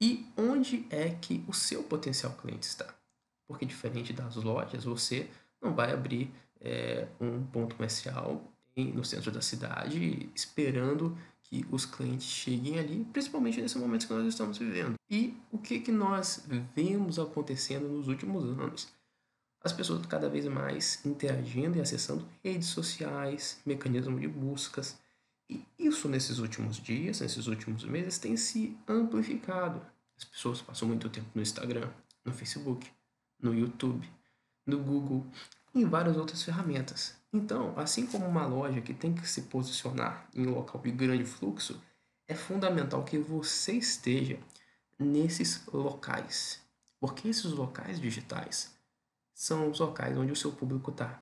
e onde é que o seu potencial cliente está. Porque diferente das lojas, você não vai abrir é, um ponto comercial em, no centro da cidade esperando que os clientes cheguem ali, principalmente nesse momento que nós estamos vivendo. E o que, que nós vemos acontecendo nos últimos anos? As pessoas cada vez mais interagindo e acessando redes sociais, mecanismos de buscas. Isso nesses últimos dias, nesses últimos meses, tem se amplificado. As pessoas passam muito tempo no Instagram, no Facebook, no YouTube, no Google e em várias outras ferramentas. Então, assim como uma loja que tem que se posicionar em um local de grande fluxo, é fundamental que você esteja nesses locais, porque esses locais digitais são os locais onde o seu público está.